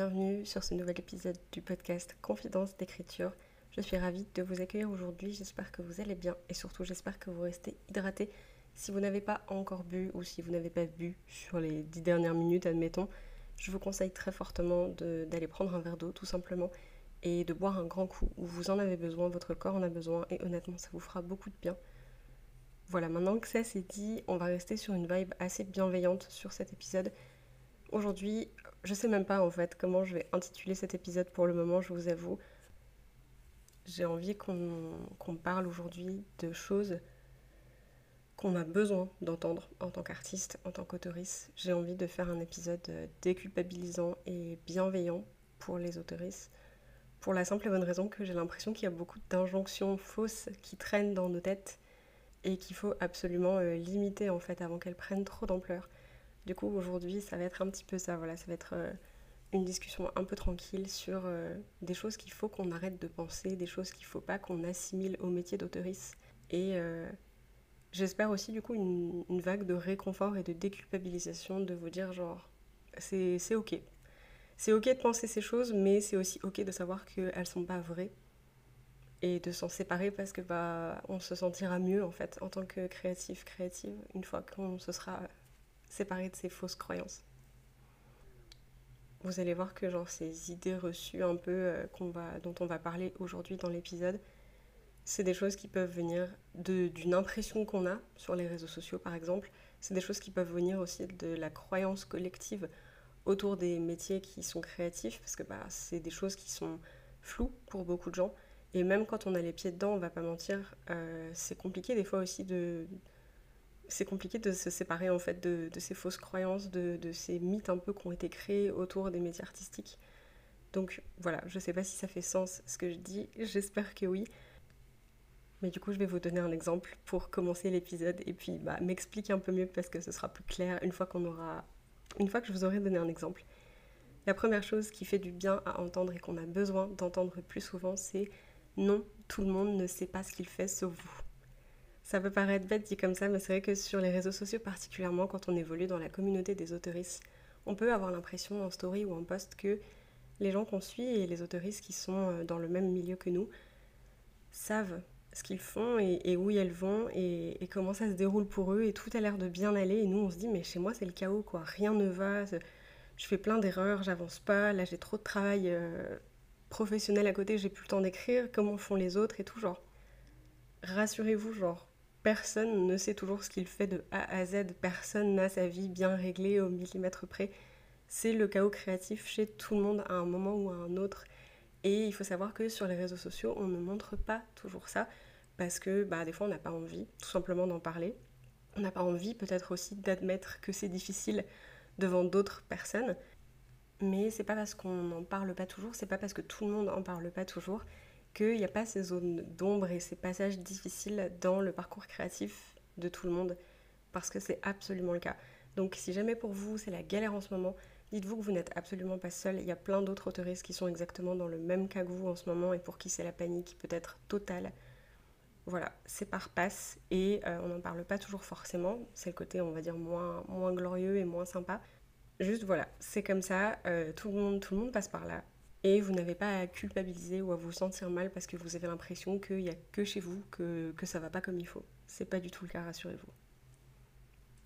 bienvenue sur ce nouvel épisode du podcast Confidence d'écriture. Je suis ravie de vous accueillir aujourd'hui, j'espère que vous allez bien et surtout j'espère que vous restez hydraté. Si vous n'avez pas encore bu ou si vous n'avez pas bu sur les dix dernières minutes, admettons, je vous conseille très fortement d'aller prendre un verre d'eau tout simplement et de boire un grand coup vous en avez besoin, votre corps en a besoin et honnêtement ça vous fera beaucoup de bien. Voilà, maintenant que ça c'est dit, on va rester sur une vibe assez bienveillante sur cet épisode. Aujourd'hui, je sais même pas en fait comment je vais intituler cet épisode pour le moment, je vous avoue. J'ai envie qu'on parle aujourd'hui de choses qu'on a besoin d'entendre en tant qu'artiste, en tant qu'autoriste. J'ai envie de faire un épisode déculpabilisant et bienveillant pour les autoristes, pour la simple et bonne raison que j'ai l'impression qu'il y a beaucoup d'injonctions fausses qui traînent dans nos têtes et qu'il faut absolument euh, limiter en fait avant qu'elles prennent trop d'ampleur. Du coup, aujourd'hui, ça va être un petit peu ça. Voilà, ça va être euh, une discussion un peu tranquille sur euh, des choses qu'il faut qu'on arrête de penser, des choses qu'il ne faut pas qu'on assimile au métier d'autoriste. Et euh, j'espère aussi, du coup, une, une, vague de réconfort et de déculpabilisation de vous dire, genre, c'est ok. C'est ok de penser ces choses, mais c'est aussi ok de savoir qu'elles ne sont pas vraies et de s'en séparer parce que bah on se sentira mieux en fait en tant que créatif créative une fois qu'on se sera séparer de ces fausses croyances. Vous allez voir que genre ces idées reçues un peu euh, dont on va parler aujourd'hui dans l'épisode, c'est des choses qui peuvent venir d'une impression qu'on a sur les réseaux sociaux par exemple. C'est des choses qui peuvent venir aussi de la croyance collective autour des métiers qui sont créatifs parce que bah, c'est des choses qui sont floues pour beaucoup de gens. Et même quand on a les pieds dedans, on va pas mentir, euh, c'est compliqué des fois aussi de, c'est compliqué de se séparer en fait de, ces fausses croyances, de, ces mythes un peu qui ont été créés autour des métiers artistiques. Donc voilà, je sais pas si ça fait sens ce que je dis, j'espère que oui. Mais du coup, je vais vous donner un exemple pour commencer l'épisode et puis bah, m'expliquer un peu mieux parce que ce sera plus clair une fois qu'on aura, une fois que je vous aurai donné un exemple. La première chose qui fait du bien à entendre et qu'on a besoin d'entendre plus souvent, c'est non, tout le monde ne sait pas ce qu'il fait sauf vous. Ça peut paraître bête dit comme ça, mais c'est vrai que sur les réseaux sociaux, particulièrement quand on évolue dans la communauté des autoristes, on peut avoir l'impression en story ou en post que les gens qu'on suit et les autoristes qui sont euh, dans le même milieu que nous savent ce qu'ils font et, où ils vont et, comment ça se déroule pour eux et tout a l'air de bien aller et nous on se dit mais chez moi c'est le chaos quoi, rien ne va, je fais plein d'erreurs, j'avance pas, là j'ai trop de travail euh, professionnel à côté, j'ai plus le temps d'écrire, comment font les autres et tout genre. Rassurez-vous genre, Personne ne sait toujours ce qu'il fait de A à Z, personne n'a sa vie bien réglée au millimètre près. C'est le chaos créatif chez tout le monde à un moment ou à un autre. Et il faut savoir que sur les réseaux sociaux, on ne montre pas toujours ça parce que bah, des fois on n'a pas envie tout simplement d'en parler. On n'a pas envie peut-être aussi d'admettre que c'est difficile devant d'autres personnes. Mais c'est pas parce qu'on n'en parle pas toujours, c'est pas parce que tout le monde n'en parle pas toujours qu'il n'y a pas ces zones d'ombre et ces passages difficiles dans le parcours créatif de tout le monde, parce que c'est absolument le cas. Donc si jamais pour vous c'est la galère en ce moment, dites-vous que vous n'êtes absolument pas seul. Il y a plein d'autres autoristes qui sont exactement dans le même cas que vous en ce moment et pour qui c'est la panique peut être totale. Voilà, c'est par passe et euh, on n'en parle pas toujours forcément. C'est le côté, on va dire, moins, moins glorieux et moins sympa. Juste voilà, c'est comme ça, euh, tout, le monde, tout le monde passe par là. Et vous n'avez pas à culpabiliser ou à vous sentir mal parce que vous avez l'impression qu'il n'y a que chez vous que, que ça va pas comme il faut. C'est pas du tout le cas, rassurez-vous.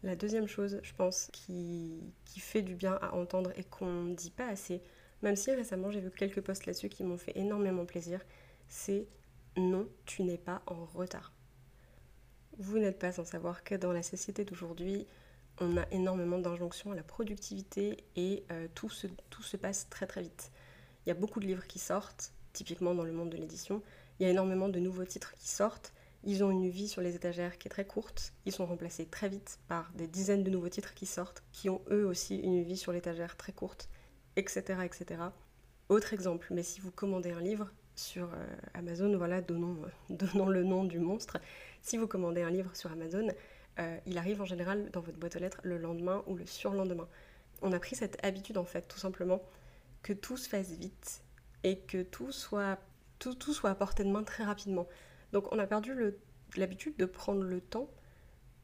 La deuxième chose, je pense, qui, fait du bien à entendre et qu'on ne dit pas assez, même si récemment j'ai vu quelques posts là-dessus qui m'ont fait énormément plaisir, c'est non, tu n'es pas en retard. Vous n'êtes pas sans savoir que dans la société d'aujourd'hui, on a énormément d'injonctions à la productivité et euh, tout, se, tout se passe très très vite. Il y a beaucoup de livres qui sortent, typiquement dans le monde de l'édition. Il y a énormément de nouveaux titres qui sortent. Ils ont une vie sur les étagères qui est très courte. Ils sont remplacés très vite par des dizaines de nouveaux titres qui sortent, qui ont eux aussi une vie sur l'étagère très courte, etc., etc. Autre exemple, mais si vous commandez un livre, sur euh, Amazon, voilà, donnons, donnons, le nom du monstre. Si vous commandez un livre sur Amazon, euh, il arrive en général dans votre boîte aux lettres le lendemain ou le surlendemain. On a pris cette habitude en fait, tout simplement, que tout se fasse vite et que tout soit, tout, tout soit à portée de main très rapidement. Donc on a perdu l'habitude de prendre le temps.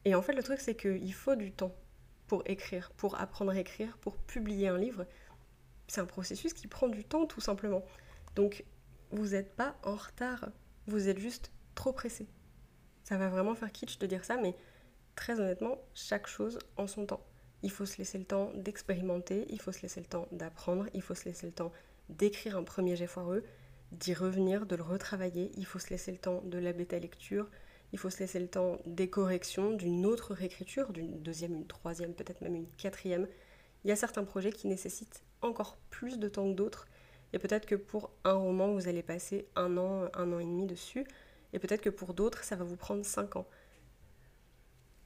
Et en fait, le truc, c'est qu'il faut du temps pour écrire, pour apprendre à écrire, pour publier un livre. C'est un processus qui prend du temps, tout simplement. Donc, vous n'êtes pas en retard, vous êtes juste trop pressé. Ça va vraiment faire kitsch de dire ça, mais très honnêtement, chaque chose en son temps. Il faut se laisser le temps d'expérimenter, il faut se laisser le temps d'apprendre, il faut se laisser le temps d'écrire un premier jet foireux, d'y revenir, de le retravailler, il faut se laisser le temps de la bêta lecture, il faut se laisser le temps des corrections, d'une autre réécriture, d'une deuxième, une troisième, peut-être même une quatrième. Il y a certains projets qui nécessitent encore plus de temps que d'autres, et peut-être que pour un roman, vous allez passer un an, un an et demi dessus, et peut-être que pour d'autres, ça va vous prendre cinq ans.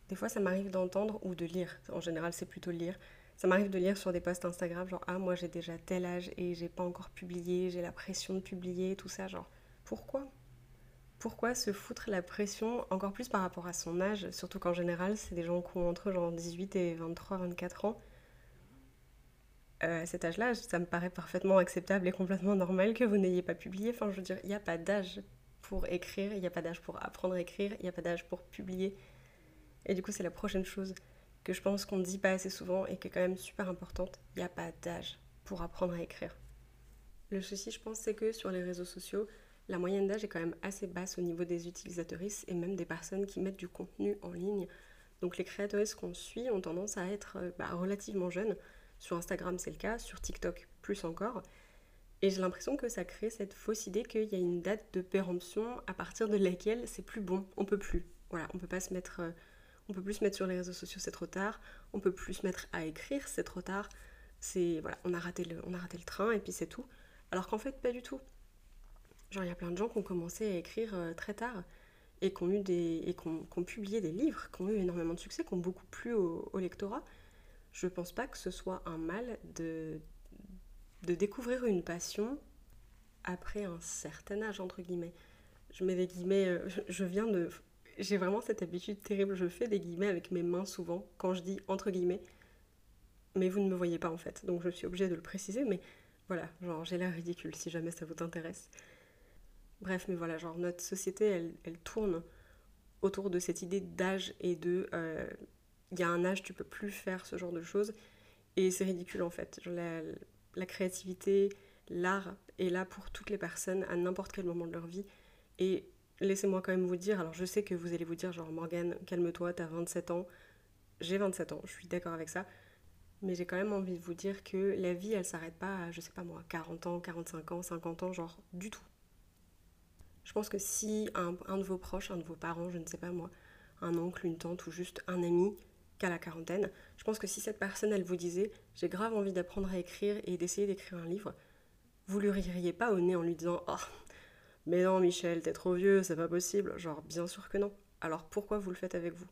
Des fois, ça m'arrive d'entendre ou de lire. En général, c'est plutôt lire. Ça m'arrive de lire sur des posts Instagram, genre Ah, moi j'ai déjà tel âge et j'ai pas encore publié, j'ai la pression de publier, tout ça. Genre, pourquoi? Pourquoi se foutre la pression encore plus par rapport à son âge? Surtout qu'en général, c'est des gens qui ont entre genre 18 et 23, 24 ans. Euh, à cet âge-là, ça me paraît parfaitement acceptable et complètement normal que vous n'ayez pas publié. Enfin, je veux dire, il n'y a pas d'âge pour écrire, il n'y a pas d'âge pour apprendre à écrire, il n'y a pas d'âge pour publier. Et du coup, c'est la prochaine chose que je pense qu'on ne dit pas assez souvent et qui est quand même super importante. Il n'y a pas d'âge pour apprendre à écrire. Le souci, je pense, c'est que sur les réseaux sociaux, la moyenne d'âge est quand même assez basse au niveau des utilisatrices et même des personnes qui mettent du contenu en ligne. Donc les créatrices qu'on suit ont tendance à être euh, bah, relativement jeunes. Sur Instagram, c'est le cas, sur TikTok, plus encore. Et j'ai l'impression que ça crée cette fausse idée qu'il y a une date de péremption à partir de laquelle c'est plus bon, on peut plus. Voilà, on peut pas se mettre, euh, on peut plus se mettre sur les réseaux sociaux, c'est trop tard. On peut plus se mettre à écrire, c'est trop tard. On a raté le, train et puis c'est tout. Alors qu'en fait, pas du tout. Genre, il y a plein de gens qui ont commencé à écrire euh, très tard et qui ont publié des livres, qui ont eu énormément de succès, qui ont beaucoup plu au, au lectorat. Je pense pas que ce soit un mal de de découvrir une passion après un certain âge, entre guillemets. Je mets des guillemets, euh, je viens de... J'ai vraiment cette habitude terrible, je fais des guillemets avec mes mains souvent, quand je dis entre guillemets, mais vous ne me voyez pas en fait, donc je suis obligée de le préciser, mais voilà, genre j'ai l'air ridicule si jamais ça vous intéresse. Bref, mais voilà, genre notre société, elle, tourne autour de cette idée d'âge et de... Euh, il y a un âge, tu peux plus faire ce genre de choses, et c'est ridicule en fait. La, la créativité, l'art est là pour toutes les personnes à n'importe quel moment de leur vie. Et laissez-moi quand même vous dire, alors je sais que vous allez vous dire genre Morgane, calme-toi, t'as 27 ans. J'ai 27 ans, je suis d'accord avec ça. Mais j'ai quand même envie de vous dire que la vie, elle s'arrête pas à, je sais pas moi, 40 ans, 45 ans, 50 ans, genre du tout. Je pense que si un, un de vos proches, un de vos parents, je ne sais pas moi, un oncle, une tante ou juste un ami qu'à la quarantaine. Je pense que si cette personne, elle vous disait j'ai grave envie d'apprendre à écrire et d'essayer d'écrire un livre, vous lui ririez pas au nez en lui disant oh mais non Michel, t'es trop vieux, c'est pas possible. Genre bien sûr que non. Alors pourquoi vous le faites avec vous?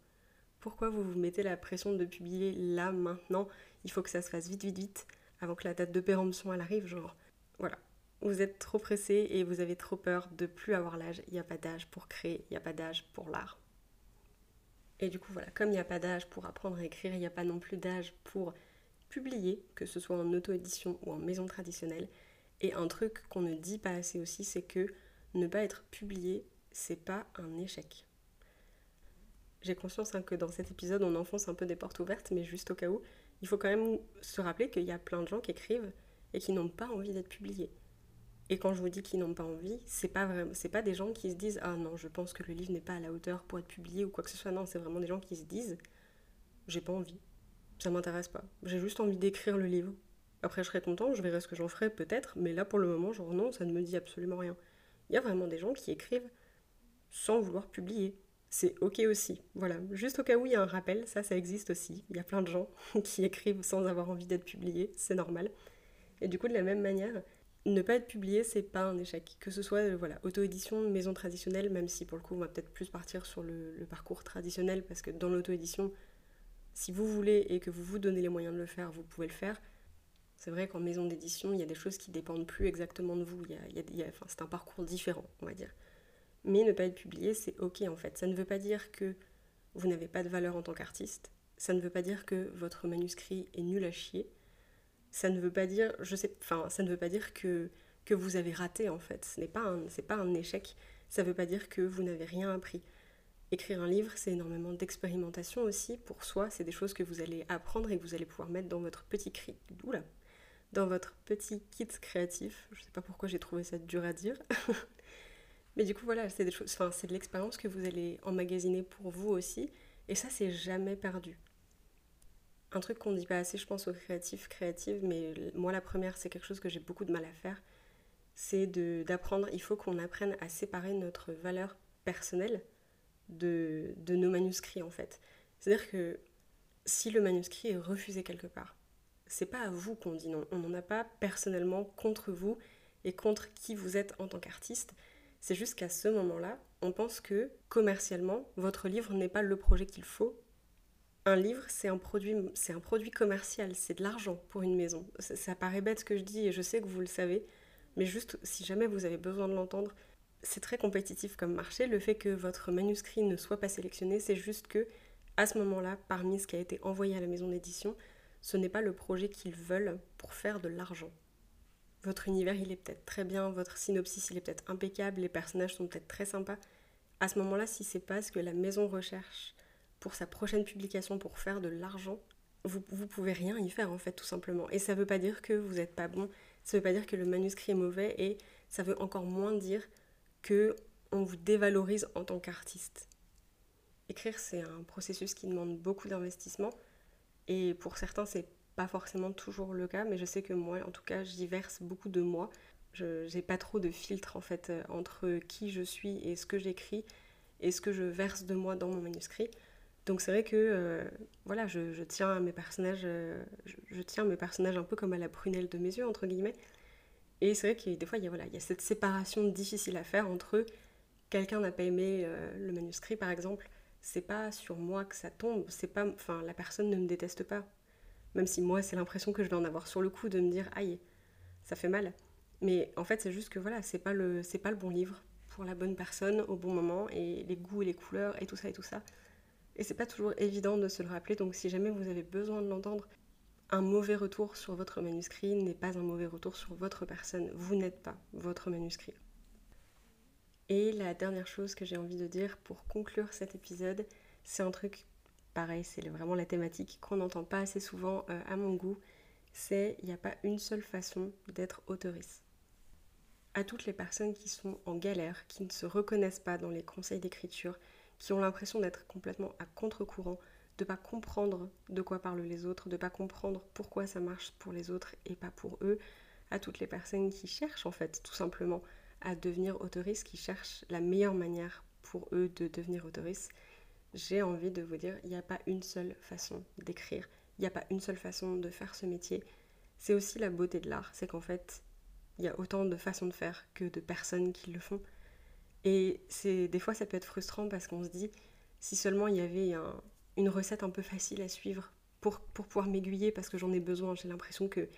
Pourquoi vous vous mettez la pression de publier là maintenant? Il faut que ça se fasse vite vite vite avant que la date de péremption elle arrive. Genre voilà. Vous êtes trop pressé et vous avez trop peur de plus avoir l'âge. Il n'y a pas d'âge pour créer, il n'y a pas d'âge pour l'art. Et du coup, voilà, comme il n'y a pas d'âge pour apprendre à écrire, il n'y a pas non plus d'âge pour publier, que ce soit en auto-édition ou en maison traditionnelle. Et un truc qu'on ne dit pas assez aussi, c'est que ne pas être publié, c'est pas un échec. J'ai conscience hein, que dans cet épisode, on enfonce un peu des portes ouvertes, mais juste au cas où, il faut quand même se rappeler qu'il y a plein de gens qui écrivent et qui n'ont pas envie d'être publiés. Et quand je vous dis qu'ils n'ont pas envie, c'est pas vraiment, pas des gens qui se disent ah non, je pense que le livre n'est pas à la hauteur pour être publié ou quoi que ce soit. Non, c'est vraiment des gens qui se disent j'ai pas envie, ça m'intéresse pas. J'ai juste envie d'écrire le livre. Après, je serai content, je verrai ce que j'en ferai peut-être, mais là pour le moment, genre non, ça ne me dit absolument rien. Il y a vraiment des gens qui écrivent sans vouloir publier. C'est ok aussi. Voilà, juste au cas où il y a un rappel, ça, ça existe aussi. Il y a plein de gens qui écrivent sans avoir envie d'être publiés, c'est normal. Et du coup, de la même manière, ne pas être publié, c'est pas un échec. Que ce soit euh, voilà, auto-édition, maison traditionnelle, même si pour le coup on va peut-être plus partir sur le, parcours traditionnel, parce que dans l'auto-édition, si vous voulez et que vous vous donnez les moyens de le faire, vous pouvez le faire. C'est vrai qu'en maison d'édition, il y a des choses qui dépendent plus exactement de vous. c'est un parcours différent, on va dire. Mais ne pas être publié, c'est ok en fait. Ça ne veut pas dire que vous n'avez pas de valeur en tant qu'artiste. Ça ne veut pas dire que votre manuscrit est nul à chier. Ça ne veut pas dire, je sais, enfin, ça ne veut pas dire que, que vous avez raté en fait. Ce n'est pas un, c'est pas un échec. Ça ne veut pas dire que vous n'avez rien appris. Écrire un livre, c'est énormément d'expérimentation aussi pour soi. C'est des choses que vous allez apprendre et que vous allez pouvoir mettre dans votre petit cri. Oula, dans votre petit kit créatif. Je ne sais pas pourquoi j'ai trouvé ça dur à dire. Mais du coup, voilà, c'est des choses, enfin, c'est de l'expérience que vous allez emmagasiner pour vous aussi. Et ça, c'est jamais perdu. Un truc qu'on ne dit pas assez, je pense, aux créatifs, créatives, mais moi, la première, c'est quelque chose que j'ai beaucoup de mal à faire. C'est d'apprendre, il faut qu'on apprenne à séparer notre valeur personnelle de, de nos manuscrits en fait. C'est-à-dire que si le manuscrit est refusé quelque part, c'est pas à vous qu'on dit non. On n'en a pas personnellement contre vous et contre qui vous êtes en tant qu'artiste. C'est juste qu'à ce moment-là, on pense que commercialement, votre livre n'est pas le projet qu'il faut. Un livre, c'est un produit, commercial, c'est de l'argent pour une maison. Ça, ça paraît bête ce que je dis et je sais que vous le savez, mais juste si jamais vous avez besoin de l'entendre, c'est très compétitif comme marché. Le fait que votre manuscrit ne soit pas sélectionné, c'est juste que à ce moment-là, parmi ce qui a été envoyé à la maison d'édition, ce n'est pas le projet qu'ils veulent pour faire de l'argent. Votre univers, il est peut-être très bien, votre synopsis, il est peut-être impeccable, les personnages sont peut-être très sympas. À ce moment-là, si c'est pas ce que la maison recherche pour sa prochaine publication pour faire de l'argent, vous, vous pouvez rien y faire en fait, tout simplement. Et ça veut pas dire que vous n'êtes pas bon, ça veut pas dire que le manuscrit est mauvais, et ça veut encore moins dire que on vous dévalorise en tant qu'artiste. Écrire, c'est un processus qui demande beaucoup d'investissement et pour certains, c'est pas forcément toujours le cas, mais je sais que moi, en tout cas, j'y verse beaucoup de moi. Je n'ai pas trop de filtre en fait euh, entre qui je suis et ce que j'écris et ce que je verse de moi dans mon manuscrit. Donc c'est vrai que euh, voilà, je, tiens mes personnages, euh, je, tiens mes personnages un peu comme à la prunelle de mes yeux entre guillemets. Et c'est vrai que des fois, il y, a, voilà, il y a cette séparation difficile à faire entre quelqu'un n'a pas aimé le manuscrit, par exemple, c'est pas sur moi que ça tombe, c'est pas, enfin, la personne ne me déteste pas. Même si moi, c'est l'impression que je vais en avoir sur le coup de me dire, aïe, ça fait mal. Mais en fait, c'est juste que voilà, c'est pas le, c'est pas le bon livre pour la bonne personne au bon moment et les goûts et les couleurs et tout ça et tout ça. Et c'est pas toujours évident de se le rappeler, donc si jamais vous avez besoin de l'entendre, un mauvais retour sur votre manuscrit n'est pas un mauvais retour sur votre personne. Vous n'êtes pas votre manuscrit. Et la dernière chose que j'ai envie de dire pour conclure cet épisode, c'est un truc pareil, c'est vraiment la thématique qu'on n'entend pas assez souvent euh, à mon goût, c'est il n'y a pas une seule façon d'être autoriste. À toutes les personnes qui sont en galère, qui ne se reconnaissent pas dans les conseils d'écriture, qui ont l'impression d'être complètement à contre-courant, de pas comprendre de quoi parlent les autres, de pas comprendre pourquoi ça marche pour les autres et pas pour eux, à toutes les personnes qui cherchent en fait tout simplement à devenir autoristes, qui cherchent la meilleure manière pour eux de devenir autoristes, j'ai envie de vous dire, il n'y a pas une seule façon d'écrire, il n'y a pas une seule façon de faire ce métier. C'est aussi la beauté de l'art, c'est qu'en fait, il y a autant de façons de faire que de personnes qui le font. Et c'est des fois ça peut être frustrant parce qu'on se dit si seulement il y avait un, une recette un peu facile à suivre pour, pour pouvoir m'aiguiller parce que j'en ai besoin. J'ai l'impression que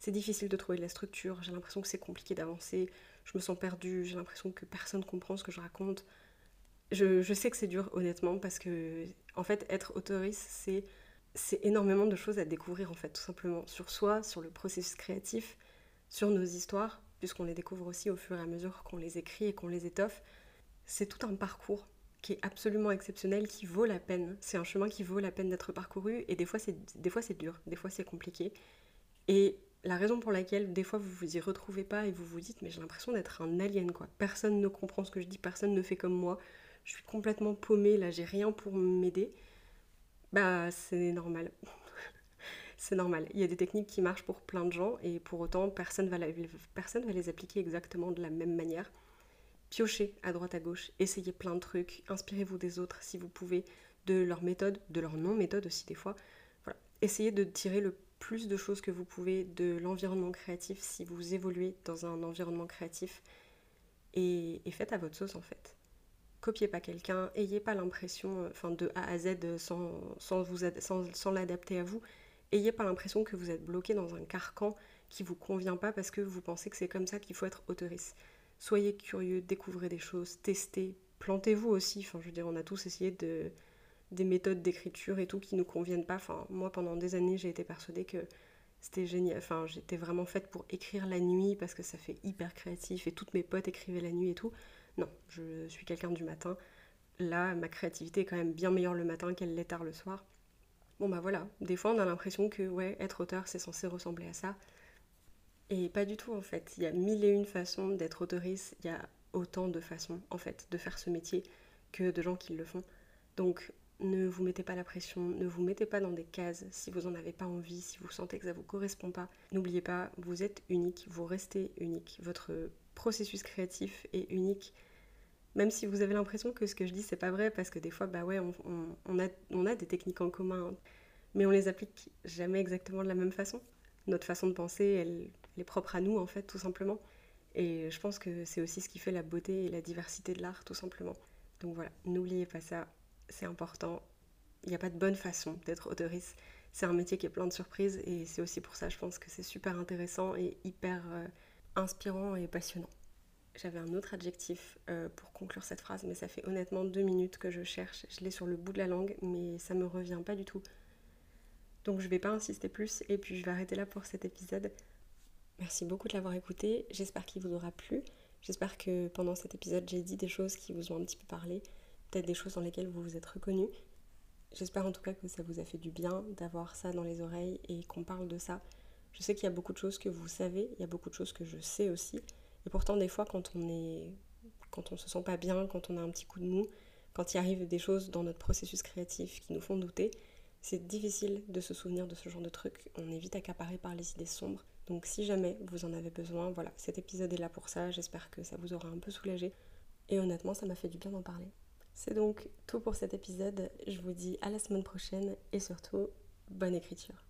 c'est difficile de trouver de la structure, j'ai l'impression que c'est compliqué d'avancer, je me sens perdue, j'ai l'impression que personne comprend ce que je raconte. Je, je sais que c'est dur honnêtement parce que en fait être autoriste c'est c'est énormément de choses à découvrir en fait tout simplement sur soi, sur le processus créatif, sur nos histoires puisqu'on les découvre aussi au fur et à mesure qu'on les écrit et qu'on les étoffe. C'est tout un parcours qui est absolument exceptionnel, qui vaut la peine. C'est un chemin qui vaut la peine d'être parcouru et des fois c'est des fois c'est dur, des fois c'est compliqué. Et la raison pour laquelle des fois vous vous y retrouvez pas et vous vous dites mais j'ai l'impression d'être un alien quoi. Personne ne comprend ce que je dis, personne ne fait comme moi. Je suis complètement paumée là, j'ai rien pour m'aider. Bah c'est normal. c'est normal. Il y a des techniques qui marchent pour plein de gens et pour autant personne va, personne va les appliquer exactement de la même manière piochez à droite à gauche, essayez plein de trucs, inspirez-vous des autres si vous pouvez, de leur méthode, de leur non-méthode aussi des fois. Voilà. Essayez de tirer le plus de choses que vous pouvez de l'environnement créatif si vous évoluez dans un environnement créatif et, faites à votre sauce en fait. Copiez pas quelqu'un, ayez pas l'impression, euh, enfin de A à Z sans, sans, vous, sans, sans l'adapter à vous, ayez pas l'impression que vous êtes bloqué dans un carcan qui vous convient pas parce que vous pensez que c'est comme ça qu'il faut être autoriste. Soyez curieux, découvrez des choses, testez, plantez-vous aussi. Enfin, je veux dire, on a tous essayé de, des méthodes d'écriture et tout qui nous conviennent pas. Enfin, moi, pendant des années, j'ai été persuadée que c'était génial. Enfin, j'étais vraiment faite pour écrire la nuit parce que ça fait hyper créatif et toutes mes potes écrivaient la nuit et tout. Non, je suis quelqu'un du matin. Là, ma créativité est quand même bien meilleure le matin qu'elle l'est tard le soir. Bon bah voilà, des fois on a l'impression que ouais, être auteur c'est censé ressembler à ça. Et pas du tout en fait. Il y a mille et une façons d'être autoriste, il y a autant de façons en fait de faire ce métier que de gens qui le font. Donc ne vous mettez pas la pression, ne vous mettez pas dans des cases si vous n'en avez pas envie, si vous sentez que ça ne vous correspond pas. N'oubliez pas, vous êtes unique, vous restez unique. Votre processus créatif est unique. Même si vous avez l'impression que ce que je dis c'est pas vrai, parce que des fois, bah ouais, on, a, des techniques en commun, mais on les applique jamais exactement de la même façon. Notre façon de penser, elle est propre à nous en fait, tout simplement. Et je pense que c'est aussi ce qui fait la beauté et la diversité de l'art, tout simplement. Donc voilà, n'oubliez pas ça, c'est important. Il n'y a pas de bonne façon d'être autoriste. C'est un métier qui est plein de surprises et c'est aussi pour ça, je pense que c'est super intéressant et hyper euh, inspirant et passionnant. J'avais un autre adjectif euh, pour conclure cette phrase, mais ça fait honnêtement deux minutes que je cherche. Je l'ai sur le bout de la langue, mais ça me revient pas du tout. Donc je vais pas insister plus et puis je vais arrêter là pour cet épisode. Merci beaucoup de l'avoir écouté. J'espère qu'il vous aura plu. J'espère que pendant cet épisode, j'ai dit des choses qui vous ont un petit peu parlé peut-être des choses dans lesquelles vous vous êtes reconnu. J'espère en tout cas que ça vous a fait du bien d'avoir ça dans les oreilles et qu'on parle de ça. Je sais qu'il y a beaucoup de choses que vous savez, il y a beaucoup de choses que je sais aussi. Et pourtant, des fois, quand on est, quand on se sent pas bien, quand on a un petit coup de mou, quand il arrive des choses dans notre processus créatif qui nous font douter, c'est difficile de se souvenir de ce genre de trucs. On est vite accaparé par les idées sombres. Donc, si jamais vous en avez besoin, voilà, cet épisode est là pour ça. J'espère que ça vous aura un peu soulagé. Et honnêtement, ça m'a fait du bien d'en parler. C'est donc tout pour cet épisode. Je vous dis à la semaine prochaine et surtout, bonne écriture.